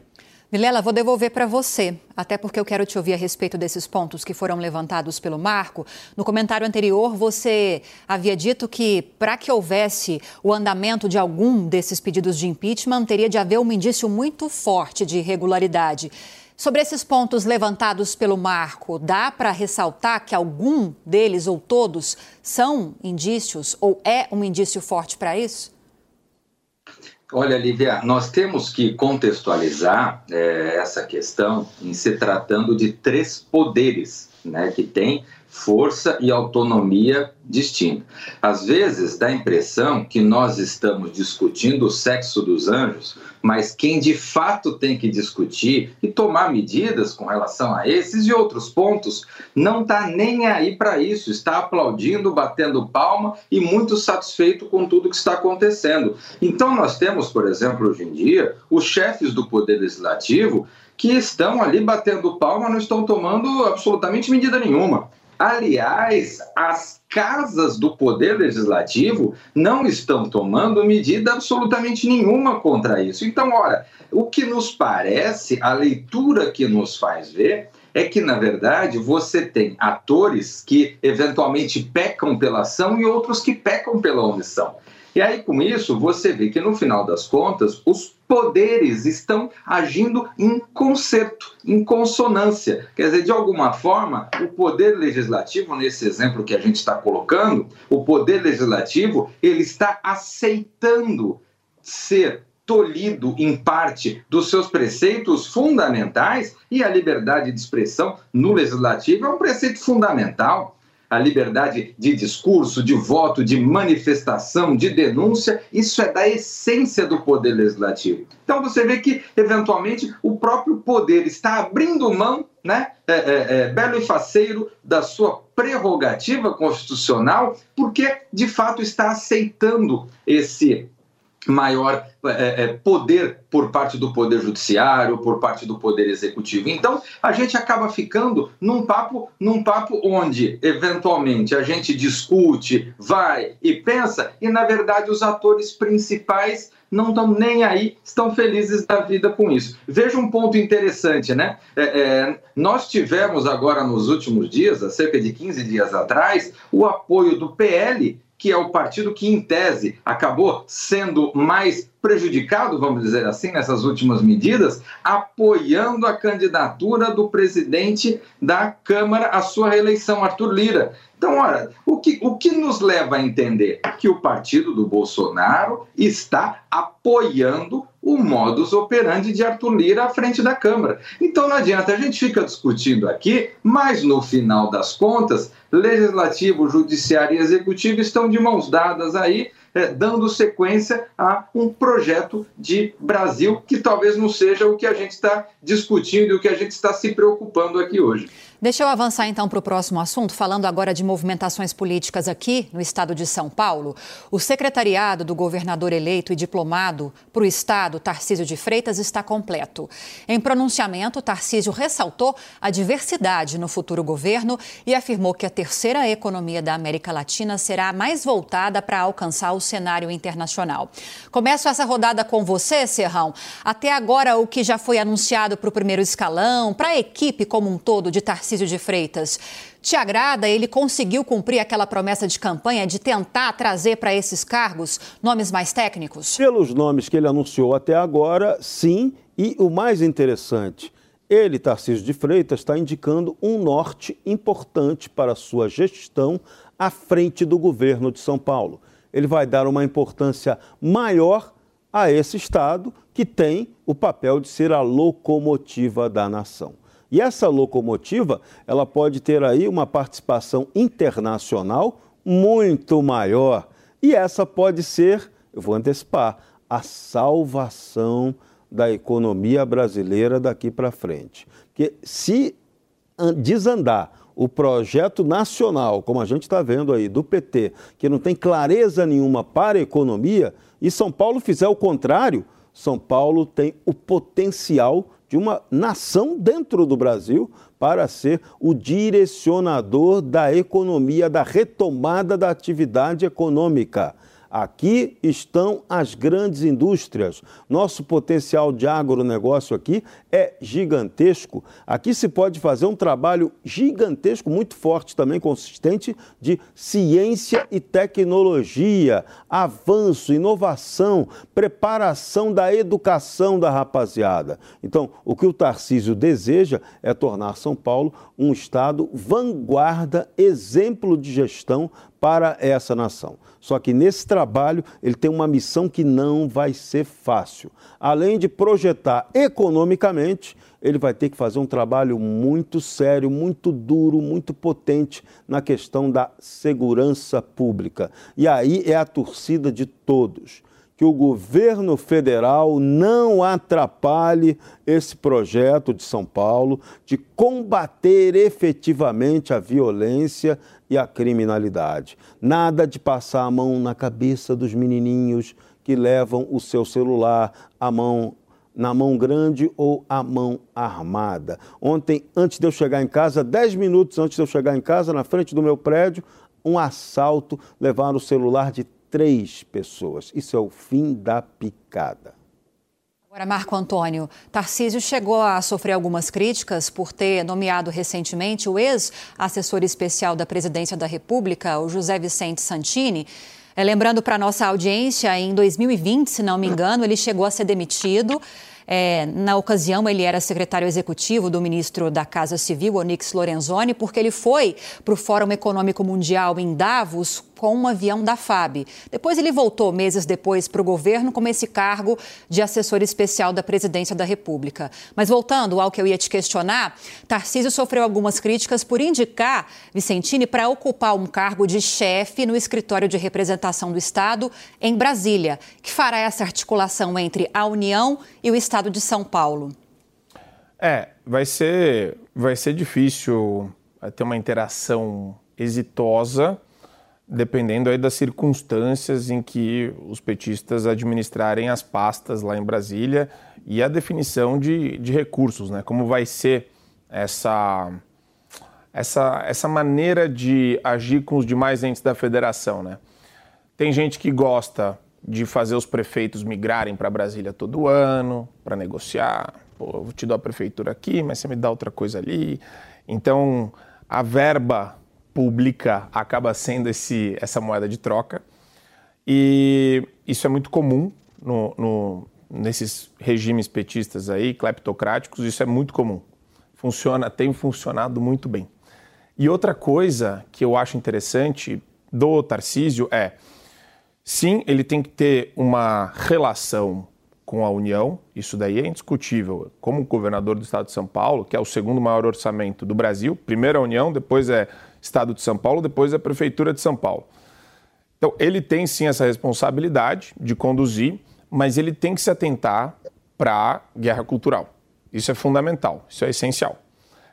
Vilela, vou devolver para você, até porque eu quero te ouvir a respeito desses pontos que foram levantados pelo Marco. No comentário anterior, você havia dito que, para que houvesse o andamento de algum desses pedidos de impeachment, teria de haver um indício muito forte de irregularidade. Sobre esses pontos levantados pelo Marco, dá para ressaltar que algum deles ou todos são indícios ou é um indício forte para isso? Olha, Lívia, nós temos que contextualizar é, essa questão em se tratando de três poderes né, que tem força e autonomia distinta. Às vezes dá a impressão que nós estamos discutindo o sexo dos anjos, mas quem de fato tem que discutir e tomar medidas com relação a esses e outros pontos não está nem aí para isso, está aplaudindo, batendo palma e muito satisfeito com tudo que está acontecendo. Então nós temos, por exemplo, hoje em dia, os chefes do Poder Legislativo que estão ali batendo palma, não estão tomando absolutamente medida nenhuma. Aliás, as casas do Poder Legislativo não estão tomando medida absolutamente nenhuma contra isso. Então, olha, o que nos parece, a leitura que nos faz ver, é que, na verdade, você tem atores que eventualmente pecam pela ação e outros que pecam pela omissão. E aí, com isso, você vê que no final das contas, os poderes estão agindo em concerto, em consonância. Quer dizer, de alguma forma, o poder legislativo, nesse exemplo que a gente está colocando, o poder legislativo, ele está aceitando ser tolhido em parte dos seus preceitos fundamentais e a liberdade de expressão no legislativo é um preceito fundamental a liberdade de discurso, de voto, de manifestação, de denúncia, isso é da essência do poder legislativo. Então você vê que, eventualmente, o próprio poder está abrindo mão, né, é, é, é, belo e faceiro, da sua prerrogativa constitucional, porque, de fato, está aceitando esse maior é, é, poder por parte do poder judiciário, por parte do poder executivo. Então, a gente acaba ficando num papo, num papo onde eventualmente a gente discute, vai e pensa, e na verdade os atores principais não estão nem aí, estão felizes da vida com isso. Veja um ponto interessante, né? É, é, nós tivemos agora nos últimos dias, há cerca de 15 dias atrás, o apoio do PL que é o partido que, em tese, acabou sendo mais prejudicado, vamos dizer assim, nessas últimas medidas, apoiando a candidatura do presidente da Câmara à sua reeleição, Arthur Lira. Então, olha, o que, o que nos leva a entender que o partido do Bolsonaro está apoiando o modus operandi de Arthur Lira à frente da Câmara. Então não adianta, a gente fica discutindo aqui, mas no final das contas, legislativo, judiciário e executivo estão de mãos dadas aí, é, dando sequência a um projeto de Brasil que talvez não seja o que a gente está discutindo e o que a gente está se preocupando aqui hoje. Deixa eu avançar então para o próximo assunto, falando agora de movimentações políticas aqui no estado de São Paulo. O secretariado do governador eleito e diplomado para o estado, Tarcísio de Freitas, está completo. Em pronunciamento, Tarcísio ressaltou a diversidade no futuro governo e afirmou que a terceira economia da América Latina será mais voltada para alcançar o cenário internacional. Começo essa rodada com você, Serrão. Até agora, o que já foi anunciado para o primeiro escalão, para a equipe como um todo de Tarcísio Tarcísio de Freitas. Te agrada? Ele conseguiu cumprir aquela promessa de campanha de tentar trazer para esses cargos nomes mais técnicos? Pelos nomes que ele anunciou até agora, sim. E o mais interessante, ele, Tarcísio de Freitas, está indicando um norte importante para sua gestão à frente do governo de São Paulo. Ele vai dar uma importância maior a esse Estado que tem o papel de ser a locomotiva da nação. E essa locomotiva, ela pode ter aí uma participação internacional muito maior. E essa pode ser, eu vou antecipar, a salvação da economia brasileira daqui para frente. Porque se desandar o projeto nacional, como a gente está vendo aí, do PT, que não tem clareza nenhuma para a economia, e São Paulo fizer o contrário, São Paulo tem o potencial de uma nação dentro do Brasil para ser o direcionador da economia, da retomada da atividade econômica. Aqui estão as grandes indústrias. Nosso potencial de agronegócio aqui é gigantesco. Aqui se pode fazer um trabalho gigantesco, muito forte também, consistente, de ciência e tecnologia, avanço, inovação, preparação da educação da rapaziada. Então, o que o Tarcísio deseja é tornar São Paulo um estado vanguarda, exemplo de gestão para essa nação. Só que nesse trabalho ele tem uma missão que não vai ser fácil. Além de projetar economicamente, ele vai ter que fazer um trabalho muito sério, muito duro, muito potente na questão da segurança pública. E aí é a torcida de todos que o governo federal não atrapalhe esse projeto de São Paulo de combater efetivamente a violência e a criminalidade. Nada de passar a mão na cabeça dos menininhos que levam o seu celular a mão na mão grande ou a mão armada. Ontem, antes de eu chegar em casa, dez minutos antes de eu chegar em casa, na frente do meu prédio, um assalto levaram o celular de três pessoas. Isso é o fim da picada. Agora, Marco Antônio, Tarcísio chegou a sofrer algumas críticas por ter nomeado recentemente o ex-assessor especial da Presidência da República, o José Vicente Santini. É, lembrando para nossa audiência, em 2020, se não me engano, ele chegou a ser demitido. É, na ocasião, ele era secretário executivo do ministro da Casa Civil, Onyx Lorenzoni, porque ele foi para o Fórum Econômico Mundial em Davos com um avião da FAB. Depois ele voltou, meses depois, para o governo com esse cargo de assessor especial da presidência da República. Mas voltando ao que eu ia te questionar, Tarcísio sofreu algumas críticas por indicar Vicentini para ocupar um cargo de chefe no escritório de representação do Estado em Brasília, que fará essa articulação entre a União e o Estado de São Paulo. É, vai ser, vai ser difícil ter uma interação exitosa dependendo aí das circunstâncias em que os petistas administrarem as pastas lá em Brasília e a definição de, de recursos, né? Como vai ser essa, essa, essa maneira de agir com os demais entes da federação, né? Tem gente que gosta de fazer os prefeitos migrarem para Brasília todo ano, para negociar. Pô, eu te dar a prefeitura aqui, mas você me dá outra coisa ali. Então, a verba pública acaba sendo esse, essa moeda de troca. E isso é muito comum no, no, nesses regimes petistas aí, cleptocráticos, isso é muito comum. Funciona, tem funcionado muito bem. E outra coisa que eu acho interessante do Tarcísio é, sim, ele tem que ter uma relação com a União, isso daí é indiscutível. Como governador do estado de São Paulo, que é o segundo maior orçamento do Brasil, primeiro a União, depois é Estado de São Paulo, depois a Prefeitura de São Paulo. Então, ele tem sim essa responsabilidade de conduzir, mas ele tem que se atentar para a guerra cultural. Isso é fundamental, isso é essencial.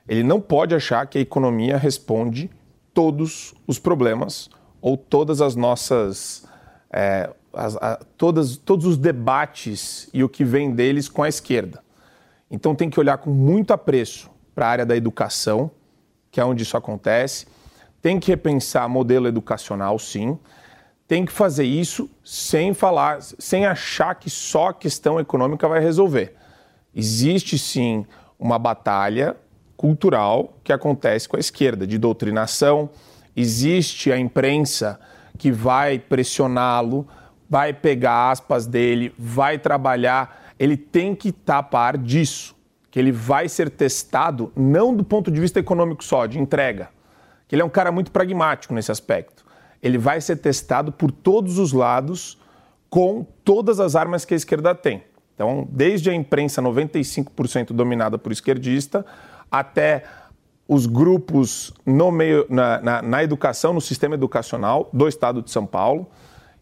Ele não pode achar que a economia responde todos os problemas ou todas as nossas. É, as, a, todas, todos os debates e o que vem deles com a esquerda. Então tem que olhar com muito apreço para a área da educação, que é onde isso acontece, tem que repensar modelo educacional, sim. Tem que fazer isso sem falar, sem achar que só a questão econômica vai resolver. Existe sim uma batalha cultural que acontece com a esquerda, de doutrinação. Existe a imprensa que vai pressioná-lo, vai pegar aspas dele, vai trabalhar. Ele tem que estar a par disso, que ele vai ser testado não do ponto de vista econômico só, de entrega, que ele é um cara muito pragmático nesse aspecto. Ele vai ser testado por todos os lados com todas as armas que a esquerda tem. Então, desde a imprensa 95% dominada por esquerdista, até os grupos no meio, na, na, na, educação, no sistema educacional do Estado de São Paulo.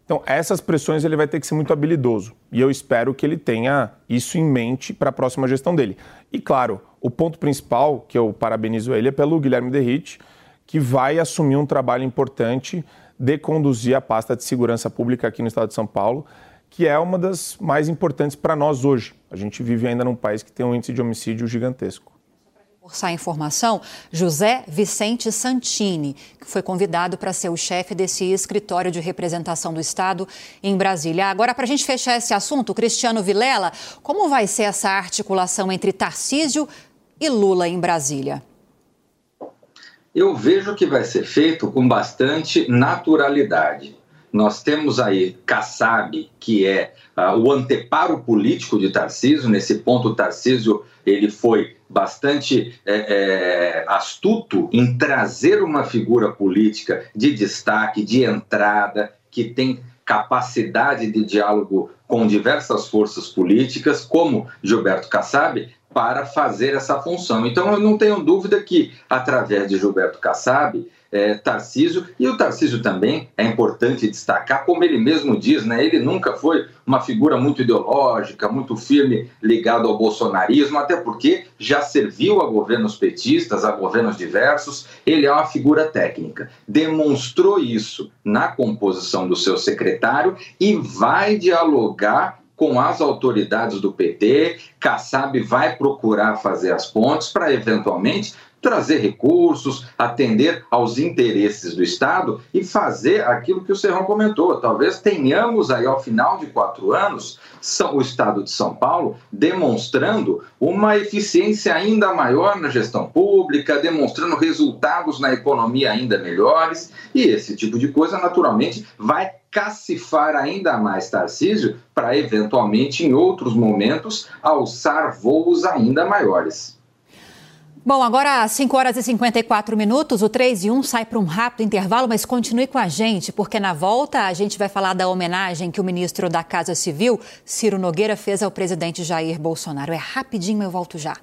Então, essas pressões ele vai ter que ser muito habilidoso. E eu espero que ele tenha isso em mente para a próxima gestão dele. E, claro, o ponto principal, que eu parabenizo ele, é pelo Guilherme Derrite, que vai assumir um trabalho importante de conduzir a pasta de segurança pública aqui no Estado de São Paulo, que é uma das mais importantes para nós hoje. A gente vive ainda num país que tem um índice de homicídio gigantesco reforçar a informação, José Vicente Santini, que foi convidado para ser o chefe desse escritório de representação do Estado em Brasília. Agora, para a gente fechar esse assunto, Cristiano Vilela, como vai ser essa articulação entre Tarcísio e Lula em Brasília? Eu vejo que vai ser feito com bastante naturalidade. Nós temos aí Kassab, que é uh, o anteparo político de Tarcísio. Nesse ponto, Tarcísio ele foi bastante é, é, astuto em trazer uma figura política de destaque, de entrada, que tem capacidade de diálogo com diversas forças políticas, como Gilberto Kassab, para fazer essa função. Então, eu não tenho dúvida que, através de Gilberto Kassab, é, Tarcísio, e o Tarcísio também é importante destacar, como ele mesmo diz, né, ele nunca foi uma figura muito ideológica, muito firme ligado ao bolsonarismo, até porque já serviu a governos petistas, a governos diversos, ele é uma figura técnica. Demonstrou isso na composição do seu secretário e vai dialogar com as autoridades do PT, Kassab vai procurar fazer as pontes para eventualmente trazer recursos, atender aos interesses do Estado e fazer aquilo que o Serrão comentou. Talvez tenhamos aí, ao final de quatro anos, o Estado de São Paulo demonstrando uma eficiência ainda maior na gestão pública, demonstrando resultados na economia ainda melhores, e esse tipo de coisa, naturalmente, vai cacifar ainda mais Tarcísio para, eventualmente, em outros momentos, alçar voos ainda maiores. Bom, agora às 5 horas e 54 minutos, o 3 e 1 sai para um rápido intervalo, mas continue com a gente, porque na volta a gente vai falar da homenagem que o ministro da Casa Civil, Ciro Nogueira, fez ao presidente Jair Bolsonaro. É rapidinho, eu volto já.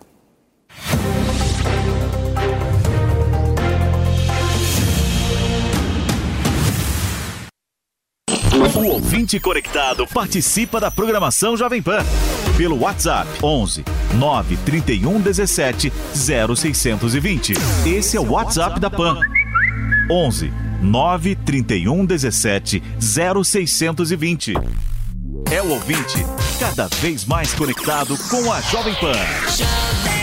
O ouvinte conectado participa da programação Jovem Pan pelo WhatsApp 11 931 17 0620. Esse é o WhatsApp da Pan. 11 931 17 0620. É o ouvinte cada vez mais conectado com a Jovem Pan.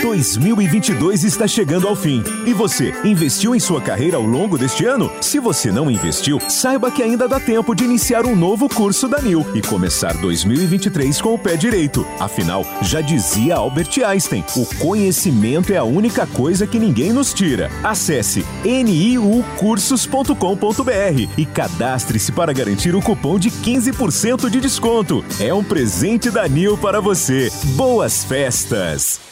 2022 está chegando ao fim. E você, investiu em sua carreira ao longo deste ano? Se você não investiu, saiba que ainda dá tempo de iniciar um novo curso da NIL e começar 2023 com o pé direito. Afinal, já dizia Albert Einstein: o conhecimento é a única coisa que ninguém nos tira. Acesse niucursos.com.br e cadastre-se para garantir o cupom de 15% de desconto. É um presente da NIL para você. Boas festas!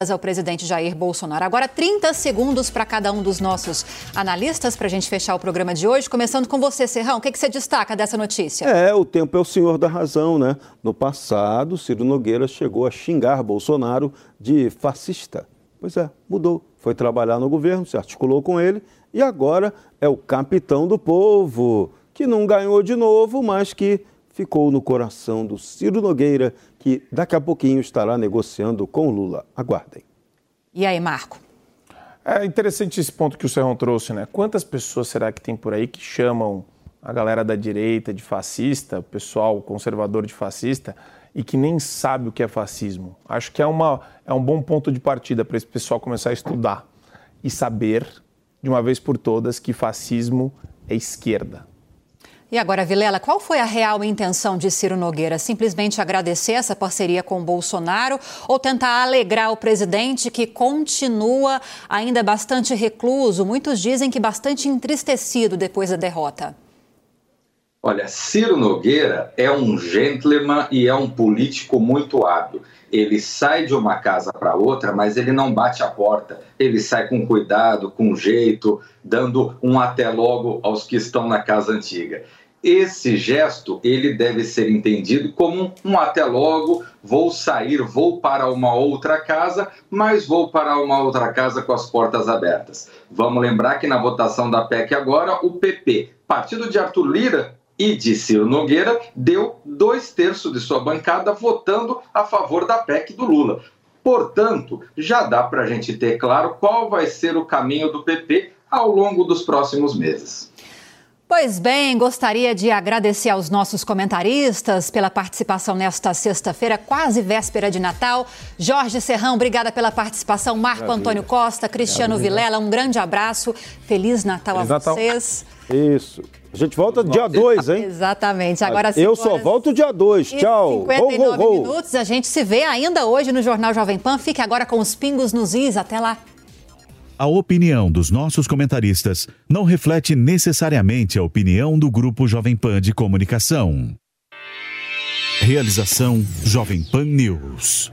Ao presidente Jair Bolsonaro. Agora, 30 segundos para cada um dos nossos analistas para a gente fechar o programa de hoje. Começando com você, Serrão, o que, que você destaca dessa notícia? É, o tempo é o senhor da razão, né? No passado, Ciro Nogueira chegou a xingar Bolsonaro de fascista. Pois é, mudou. Foi trabalhar no governo, se articulou com ele e agora é o capitão do povo, que não ganhou de novo, mas que ficou no coração do Ciro Nogueira, que daqui a pouquinho estará negociando com Lula. Aguardem. E aí, Marco? É interessante esse ponto que o Serrão trouxe, né? Quantas pessoas será que tem por aí que chamam a galera da direita de fascista, o pessoal conservador de fascista, e que nem sabe o que é fascismo? Acho que é, uma, é um bom ponto de partida para esse pessoal começar a estudar e saber, de uma vez por todas, que fascismo é esquerda. E agora, Vilela, qual foi a real intenção de Ciro Nogueira? Simplesmente agradecer essa parceria com Bolsonaro ou tentar alegrar o presidente que continua ainda bastante recluso? Muitos dizem que bastante entristecido depois da derrota. Olha, Ciro Nogueira é um gentleman e é um político muito hábil. Ele sai de uma casa para outra, mas ele não bate a porta. Ele sai com cuidado, com jeito, dando um até logo aos que estão na casa antiga esse gesto ele deve ser entendido como um até logo, vou sair, vou para uma outra casa, mas vou para uma outra casa com as portas abertas. Vamos lembrar que na votação da PEC agora, o PP, partido de Arthur Lira e de Ciro Nogueira, deu dois terços de sua bancada votando a favor da PEC do Lula. Portanto, já dá para a gente ter claro qual vai ser o caminho do PP ao longo dos próximos meses. Pois bem, gostaria de agradecer aos nossos comentaristas pela participação nesta sexta-feira, quase véspera de Natal. Jorge Serrão, obrigada pela participação. Marco Maravilha. Antônio Costa, Cristiano Maravilha. Vilela, um grande abraço. Feliz Natal Feliz a Natal. vocês. Isso. A gente volta dia 2, hein? Exatamente. Agora Eu só volto dia 2. Tchau. 59 ho, ho, ho. minutos. A gente se vê ainda hoje no Jornal Jovem Pan. Fique agora com os pingos nos is. Até lá. A opinião dos nossos comentaristas não reflete necessariamente a opinião do Grupo Jovem Pan de Comunicação. Realização Jovem Pan News.